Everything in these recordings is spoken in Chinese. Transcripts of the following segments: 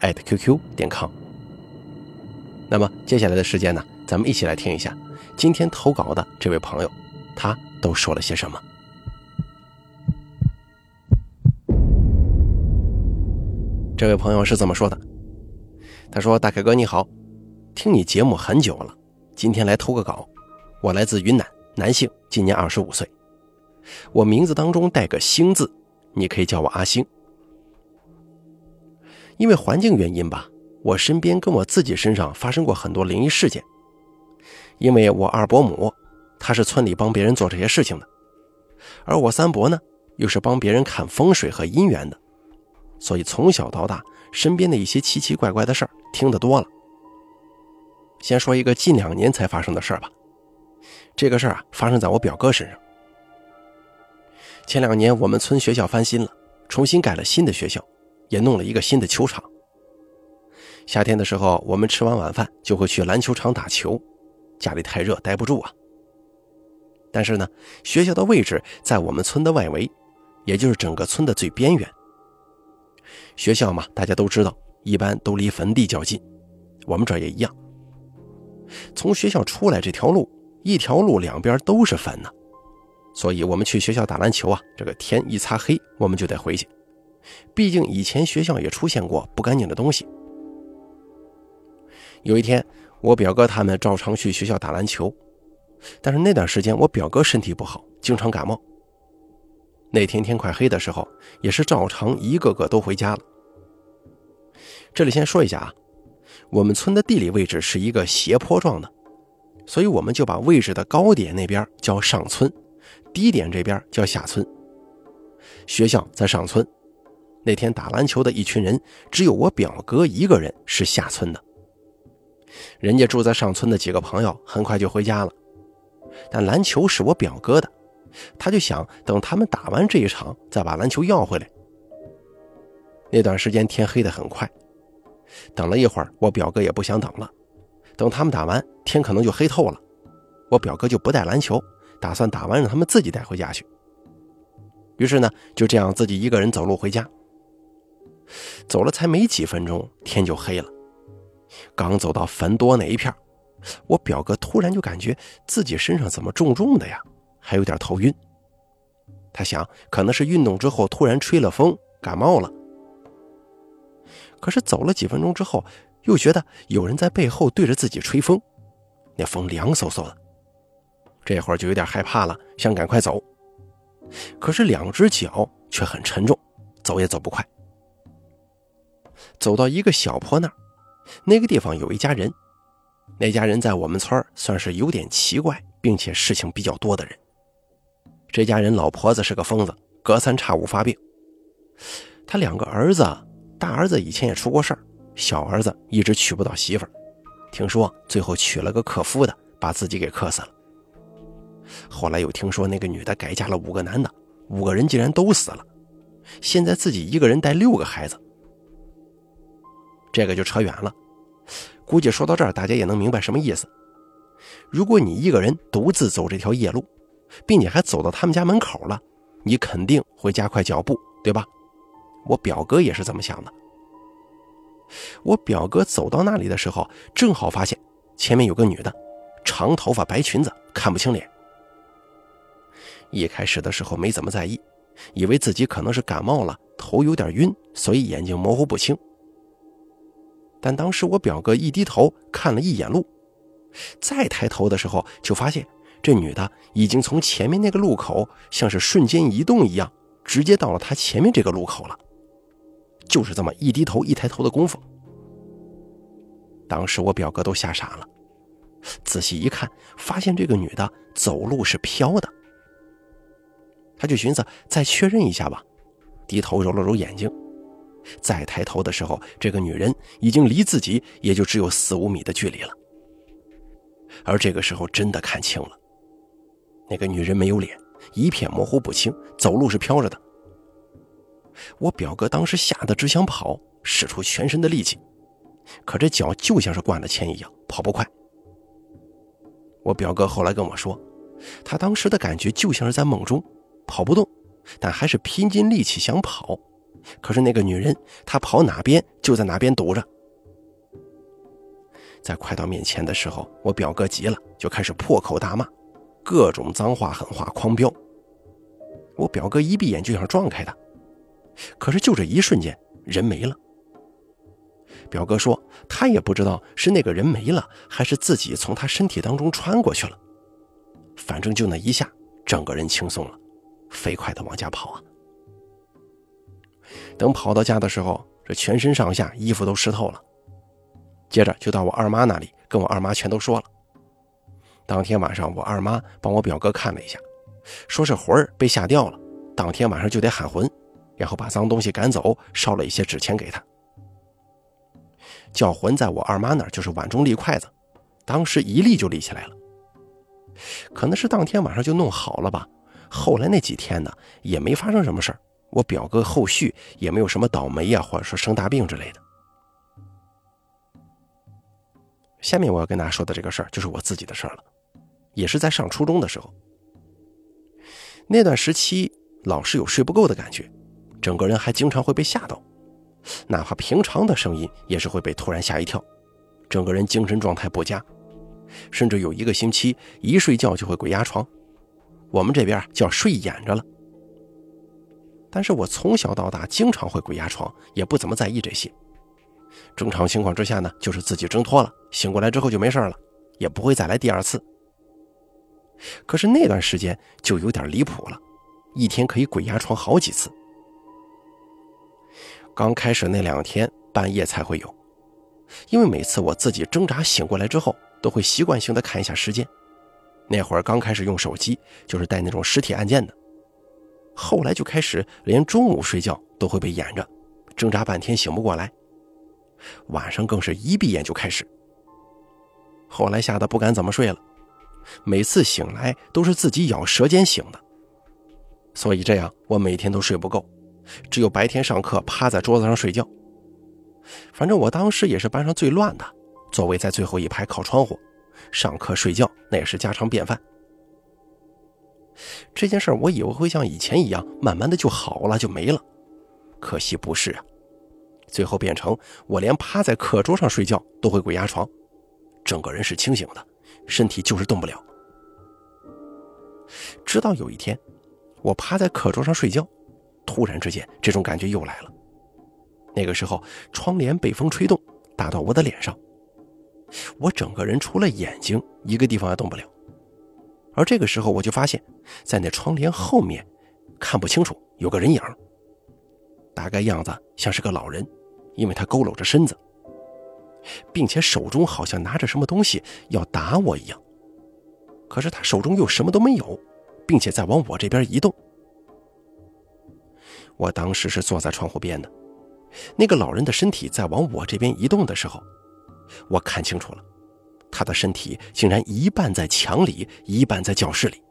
艾特 qq 点 com。那么接下来的时间呢，咱们一起来听一下今天投稿的这位朋友，他都说了些什么。这位朋友是这么说的：“他说，大凯哥你好，听你节目很久了，今天来投个稿。我来自云南，男性，今年二十五岁，我名字当中带个星字，你可以叫我阿星。因为环境原因吧。”我身边跟我自己身上发生过很多灵异事件，因为我二伯母，她是村里帮别人做这些事情的，而我三伯呢，又是帮别人看风水和姻缘的，所以从小到大，身边的一些奇奇怪怪的事儿听得多了。先说一个近两年才发生的事儿吧，这个事儿啊，发生在我表哥身上。前两年我们村学校翻新了，重新盖了新的学校，也弄了一个新的球场。夏天的时候，我们吃完晚饭就会去篮球场打球，家里太热待不住啊。但是呢，学校的位置在我们村的外围，也就是整个村的最边缘。学校嘛，大家都知道，一般都离坟地较近，我们这儿也一样。从学校出来这条路，一条路两边都是坟呢，所以我们去学校打篮球啊，这个天一擦黑，我们就得回去，毕竟以前学校也出现过不干净的东西。有一天，我表哥他们照常去学校打篮球，但是那段时间我表哥身体不好，经常感冒。那天天快黑的时候，也是照常一个个都回家了。这里先说一下啊，我们村的地理位置是一个斜坡状的，所以我们就把位置的高点那边叫上村，低点这边叫下村。学校在上村，那天打篮球的一群人，只有我表哥一个人是下村的。人家住在上村的几个朋友很快就回家了，但篮球是我表哥的，他就想等他们打完这一场再把篮球要回来。那段时间天黑的很快，等了一会儿，我表哥也不想等了，等他们打完天可能就黑透了，我表哥就不带篮球，打算打完让他们自己带回家去。于是呢，就这样自己一个人走路回家，走了才没几分钟，天就黑了。刚走到坟多那一片，我表哥突然就感觉自己身上怎么重重的呀，还有点头晕。他想可能是运动之后突然吹了风感冒了。可是走了几分钟之后，又觉得有人在背后对着自己吹风，那风凉飕飕的。这会儿就有点害怕了，想赶快走，可是两只脚却很沉重，走也走不快。走到一个小坡那儿。那个地方有一家人，那家人在我们村算是有点奇怪，并且事情比较多的人。这家人老婆子是个疯子，隔三差五发病。他两个儿子，大儿子以前也出过事儿，小儿子一直娶不到媳妇儿，听说最后娶了个克夫的，把自己给克死了。后来又听说那个女的改嫁了五个男的，五个人竟然都死了，现在自己一个人带六个孩子。这个就扯远了，估计说到这儿，大家也能明白什么意思。如果你一个人独自走这条夜路，并且还走到他们家门口了，你肯定会加快脚步，对吧？我表哥也是这么想的。我表哥走到那里的时候，正好发现前面有个女的，长头发、白裙子，看不清脸。一开始的时候没怎么在意，以为自己可能是感冒了，头有点晕，所以眼睛模糊不清。但当时我表哥一低头看了一眼路，再抬头的时候，就发现这女的已经从前面那个路口，像是瞬间移动一样，直接到了他前面这个路口了。就是这么一低头一抬头的功夫，当时我表哥都吓傻了。仔细一看，发现这个女的走路是飘的，他就寻思再确认一下吧，低头揉了揉眼睛。再抬头的时候，这个女人已经离自己也就只有四五米的距离了。而这个时候真的看清了，那个女人没有脸，一片模糊不清，走路是飘着的。我表哥当时吓得只想跑，使出全身的力气，可这脚就像是灌了铅一样，跑不快。我表哥后来跟我说，他当时的感觉就像是在梦中，跑不动。但还是拼尽力气想跑，可是那个女人，她跑哪边就在哪边堵着。在快到面前的时候，我表哥急了，就开始破口大骂，各种脏话狠话狂飙。我表哥一闭眼就想撞开他，可是就这一瞬间，人没了。表哥说，他也不知道是那个人没了，还是自己从他身体当中穿过去了，反正就那一下，整个人轻松了。飞快地往家跑啊！等跑到家的时候，这全身上下衣服都湿透了。接着就到我二妈那里，跟我二妈全都说了。当天晚上，我二妈帮我表哥看了一下，说是魂儿被吓掉了，当天晚上就得喊魂，然后把脏东西赶走，烧了一些纸钱给他。叫魂在我二妈那儿就是碗中立筷子，当时一立就立起来了。可能是当天晚上就弄好了吧。后来那几天呢，也没发生什么事儿。我表哥后续也没有什么倒霉呀，或者说生大病之类的。下面我要跟大家说的这个事儿，就是我自己的事儿了，也是在上初中的时候。那段时期老是有睡不够的感觉，整个人还经常会被吓到，哪怕平常的声音也是会被突然吓一跳，整个人精神状态不佳，甚至有一个星期一睡觉就会鬼压床。我们这边叫睡眼着了，但是我从小到大经常会鬼压床，也不怎么在意这些。正常情况之下呢，就是自己挣脱了，醒过来之后就没事了，也不会再来第二次。可是那段时间就有点离谱了，一天可以鬼压床好几次。刚开始那两天半夜才会有，因为每次我自己挣扎醒过来之后，都会习惯性的看一下时间。那会儿刚开始用手机，就是带那种实体按键的。后来就开始连中午睡觉都会被掩着，挣扎半天醒不过来。晚上更是一闭眼就开始。后来吓得不敢怎么睡了，每次醒来都是自己咬舌尖醒的。所以这样我每天都睡不够，只有白天上课趴在桌子上睡觉。反正我当时也是班上最乱的，座位在最后一排靠窗户。上课睡觉那也是家常便饭。这件事我以为会像以前一样，慢慢的就好了，就没了。可惜不是啊，最后变成我连趴在课桌上睡觉都会鬼压床，整个人是清醒的，身体就是动不了。直到有一天，我趴在课桌上睡觉，突然之间这种感觉又来了。那个时候窗帘被风吹动，打到我的脸上。我整个人除了眼睛一个地方也动不了，而这个时候我就发现，在那窗帘后面，看不清楚有个人影，大概样子像是个老人，因为他佝偻着身子，并且手中好像拿着什么东西要打我一样，可是他手中又什么都没有，并且在往我这边移动。我当时是坐在窗户边的，那个老人的身体在往我这边移动的时候。我看清楚了，他的身体竟然一半在墙里，一半在教室里。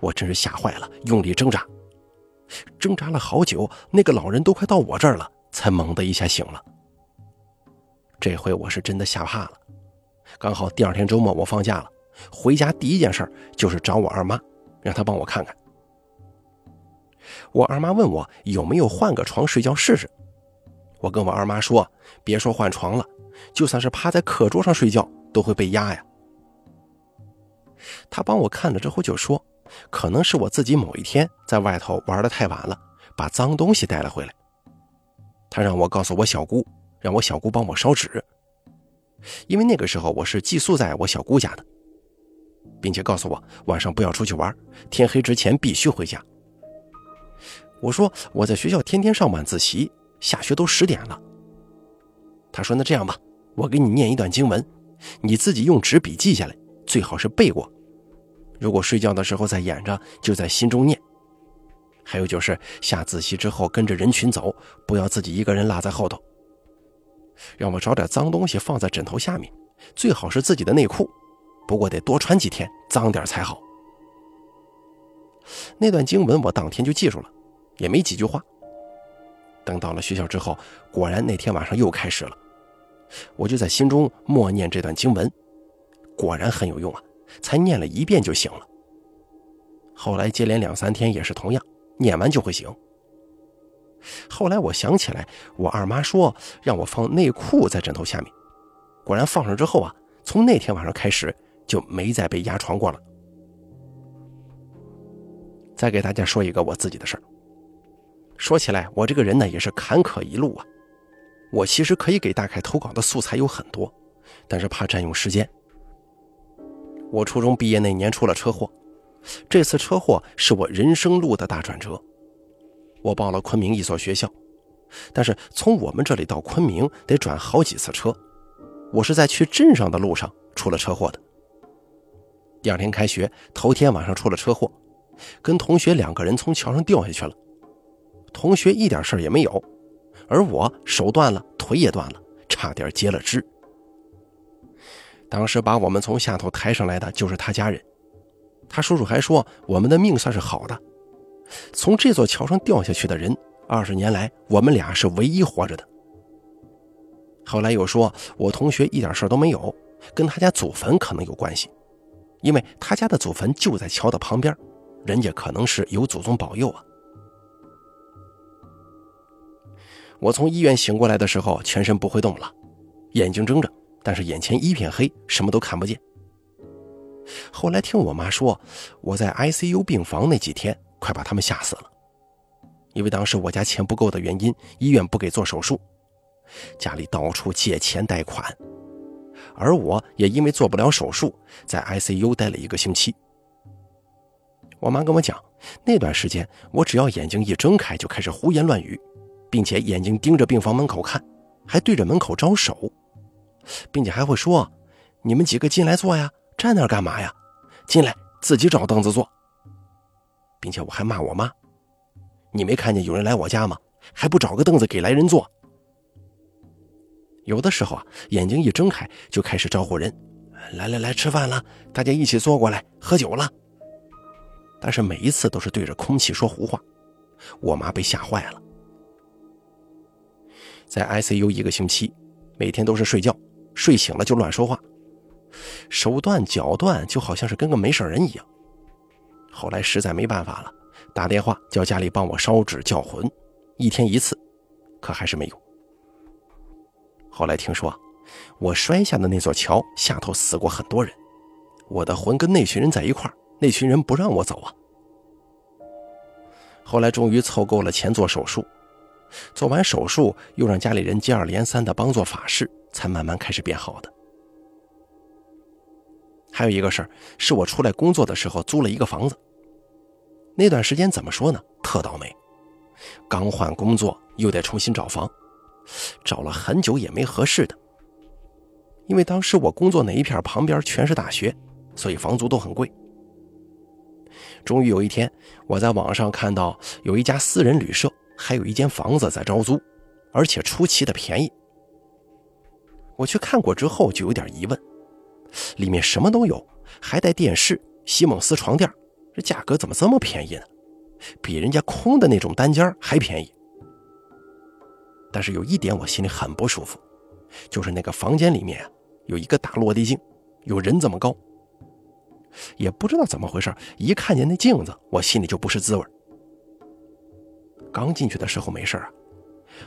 我真是吓坏了，用力挣扎，挣扎了好久，那个老人都快到我这儿了，才猛的一下醒了。这回我是真的吓怕了。刚好第二天周末我放假了，回家第一件事就是找我二妈，让她帮我看看。我二妈问我有没有换个床睡觉试试。我跟我二妈说：“别说换床了，就算是趴在课桌上睡觉都会被压呀。”他帮我看了之后就说：“可能是我自己某一天在外头玩的太晚了，把脏东西带了回来。”他让我告诉我小姑，让我小姑帮我烧纸，因为那个时候我是寄宿在我小姑家的，并且告诉我晚上不要出去玩，天黑之前必须回家。我说我在学校天天上晚自习。下学都十点了。他说：“那这样吧，我给你念一段经文，你自己用纸笔记下来，最好是背过。如果睡觉的时候再演着，就在心中念。还有就是下自习之后跟着人群走，不要自己一个人落在后头。让我找点脏东西放在枕头下面，最好是自己的内裤，不过得多穿几天，脏点才好。那段经文我当天就记住了，也没几句话。等到了学校之后，果然那天晚上又开始了，我就在心中默念这段经文，果然很有用啊，才念了一遍就醒了。后来接连两三天也是同样，念完就会醒。后来我想起来，我二妈说让我放内裤在枕头下面，果然放上之后啊，从那天晚上开始就没再被压床过了。再给大家说一个我自己的事儿。说起来，我这个人呢也是坎坷一路啊。我其实可以给大凯投稿的素材有很多，但是怕占用时间。我初中毕业那年出了车祸，这次车祸是我人生路的大转折。我报了昆明一所学校，但是从我们这里到昆明得转好几次车。我是在去镇上的路上出了车祸的。第二天开学，头天晚上出了车祸。跟同学两个人从桥上掉下去了，同学一点事儿也没有，而我手断了，腿也断了，差点截了肢。当时把我们从下头抬上来的就是他家人，他叔叔还说我们的命算是好的，从这座桥上掉下去的人，二十年来我们俩是唯一活着的。后来又说我同学一点事都没有，跟他家祖坟可能有关系，因为他家的祖坟就在桥的旁边。人家可能是有祖宗保佑啊！我从医院醒过来的时候，全身不会动了，眼睛睁着，但是眼前一片黑，什么都看不见。后来听我妈说，我在 ICU 病房那几天，快把他们吓死了。因为当时我家钱不够的原因，医院不给做手术，家里到处借钱贷款，而我也因为做不了手术，在 ICU 待了一个星期。我妈跟我讲，那段时间我只要眼睛一睁开就开始胡言乱语，并且眼睛盯着病房门口看，还对着门口招手，并且还会说：“你们几个进来坐呀，站那干嘛呀？进来自己找凳子坐。”并且我还骂我妈：“你没看见有人来我家吗？还不找个凳子给来人坐？”有的时候啊，眼睛一睁开就开始招呼人：“来来来，吃饭了，大家一起坐过来喝酒了。”但是每一次都是对着空气说胡话，我妈被吓坏了。在 ICU 一个星期，每天都是睡觉，睡醒了就乱说话，手断脚断，就好像是跟个没事人一样。后来实在没办法了，打电话叫家里帮我烧纸叫魂，一天一次，可还是没用。后来听说，我摔下的那座桥下头死过很多人，我的魂跟那群人在一块儿。那群人不让我走啊！后来终于凑够了钱做手术，做完手术又让家里人接二连三的帮做法事，才慢慢开始变好的。还有一个事儿，是我出来工作的时候租了一个房子。那段时间怎么说呢？特倒霉，刚换工作又得重新找房，找了很久也没合适的。因为当时我工作那一片旁边全是大学，所以房租都很贵。终于有一天，我在网上看到有一家私人旅社，还有一间房子在招租，而且出奇的便宜。我去看过之后就有点疑问，里面什么都有，还带电视、席梦思床垫，这价格怎么这么便宜呢？比人家空的那种单间还便宜。但是有一点我心里很不舒服，就是那个房间里面啊有一个大落地镜，有人这么高。也不知道怎么回事，一看见那镜子，我心里就不是滋味。刚进去的时候没事啊，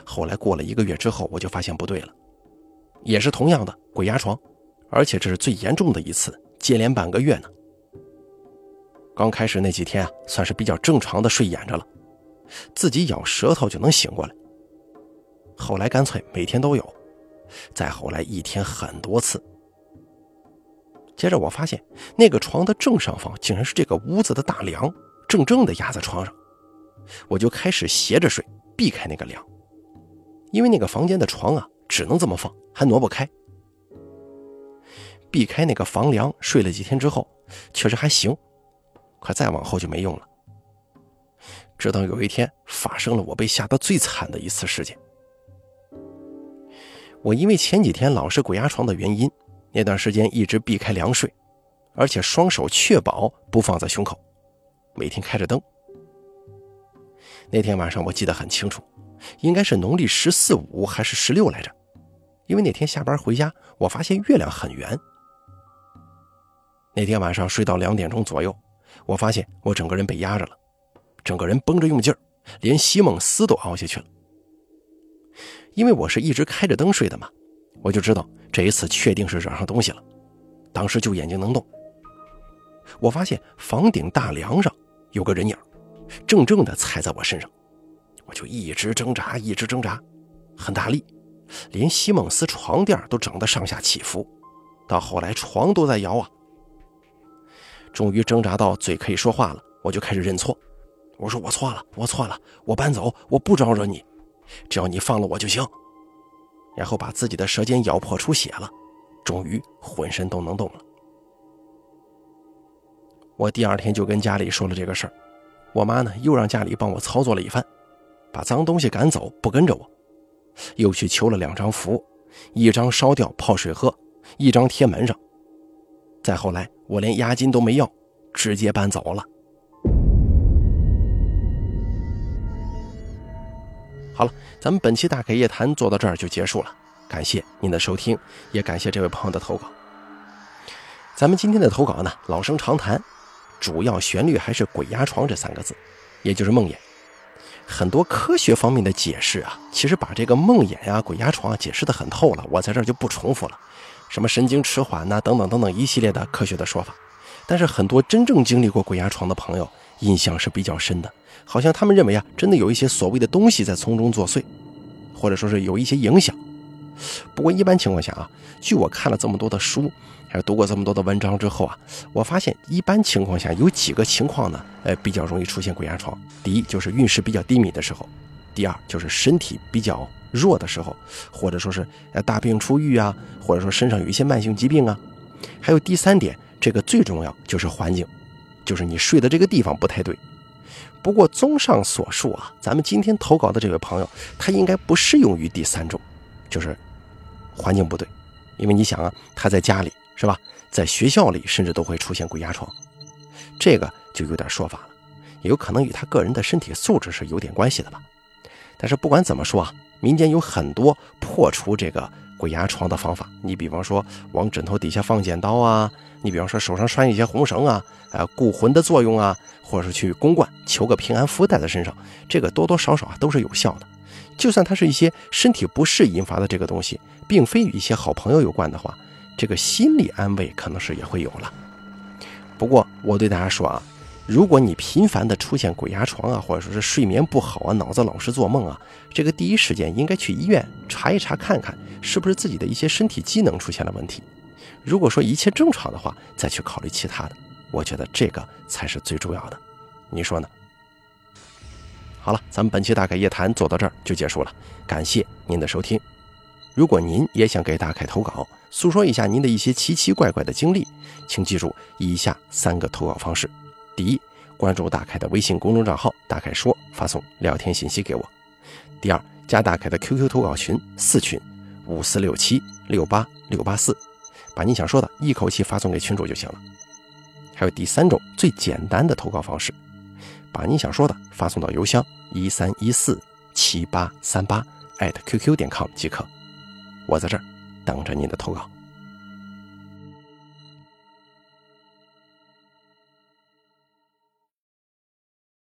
后来过了一个月之后，我就发现不对了，也是同样的鬼压床，而且这是最严重的一次，接连半个月呢。刚开始那几天啊，算是比较正常的睡眼着了，自己咬舌头就能醒过来。后来干脆每天都有，再后来一天很多次。接着我发现，那个床的正上方竟然是这个屋子的大梁，正正的压在床上。我就开始斜着睡，避开那个梁，因为那个房间的床啊，只能这么放，还挪不开。避开那个房梁，睡了几天之后，确实还行，可再往后就没用了。直到有一天发生了我被吓得最惨的一次事件。我因为前几天老是鬼压床的原因，那段时间一直避开凉睡，而且双手确保不放在胸口，每天开着灯。那天晚上我记得很清楚，应该是农历十四五还是十六来着，因为那天下班回家，我发现月亮很圆。那天晚上睡到两点钟左右，我发现我整个人被压着了。整个人绷着用劲儿，连席梦思都凹下去了。因为我是一直开着灯睡的嘛，我就知道这一次确定是惹上东西了。当时就眼睛能动，我发现房顶大梁上有个人影，正正的踩在我身上，我就一直挣扎，一直挣扎，很大力，连席梦思床垫都整得上下起伏，到后来床都在摇啊。终于挣扎到嘴可以说话了，我就开始认错。我说我错了，我错了，我搬走，我不招惹你，只要你放了我就行。然后把自己的舌尖咬破出血了，终于浑身都能动了。我第二天就跟家里说了这个事儿，我妈呢又让家里帮我操作了一番，把脏东西赶走，不跟着我，又去求了两张符，一张烧掉泡水喝，一张贴门上。再后来，我连押金都没要，直接搬走了。好了，咱们本期大凯夜谈做到这儿就结束了，感谢您的收听，也感谢这位朋友的投稿。咱们今天的投稿呢，老生常谈，主要旋律还是“鬼压床”这三个字，也就是梦魇。很多科学方面的解释啊，其实把这个梦魇呀、鬼压床啊解释的很透了，我在这就不重复了。什么神经迟缓呐，等等等等一系列的科学的说法。但是很多真正经历过鬼压床的朋友，印象是比较深的。好像他们认为啊，真的有一些所谓的东西在从中作祟，或者说是有一些影响。不过一般情况下啊，据我看了这么多的书，还有读过这么多的文章之后啊，我发现一般情况下有几个情况呢，呃，比较容易出现鬼压床。第一就是运势比较低迷的时候，第二就是身体比较弱的时候，或者说是呃大病初愈啊，或者说身上有一些慢性疾病啊，还有第三点，这个最重要就是环境，就是你睡的这个地方不太对。不过，综上所述啊，咱们今天投稿的这位朋友，他应该不适用于第三种，就是环境不对。因为你想啊，他在家里是吧，在学校里甚至都会出现鬼压床，这个就有点说法了，也有可能与他个人的身体素质是有点关系的吧。但是不管怎么说啊，民间有很多破除这个鬼压床的方法，你比方说往枕头底下放剪刀啊。你比方说手上拴一些红绳啊，啊，固魂的作用啊，或者是去公观求个平安符带在身上，这个多多少少啊都是有效的。就算它是一些身体不适引发的这个东西，并非与一些好朋友有关的话，这个心理安慰可能是也会有了。不过我对大家说啊，如果你频繁的出现鬼压床啊，或者说是睡眠不好啊，脑子老是做梦啊，这个第一时间应该去医院查一查，看看是不是自己的一些身体机能出现了问题。如果说一切正常的话，再去考虑其他的，我觉得这个才是最重要的，你说呢？好了，咱们本期大凯夜谈做到这儿就结束了，感谢您的收听。如果您也想给大凯投稿，诉说一下您的一些奇奇怪怪的经历，请记住以下三个投稿方式：第一，关注大凯的微信公众账号“大凯说”，发送聊天信息给我；第二，加大凯的 QQ 投稿群四群五四六七六八六八四。把你想说的一口气发送给群主就行了。还有第三种最简单的投稿方式，把你想说的发送到邮箱一三一四七八三八艾特 QQ 点 com 即可。我在这儿等着您的投稿。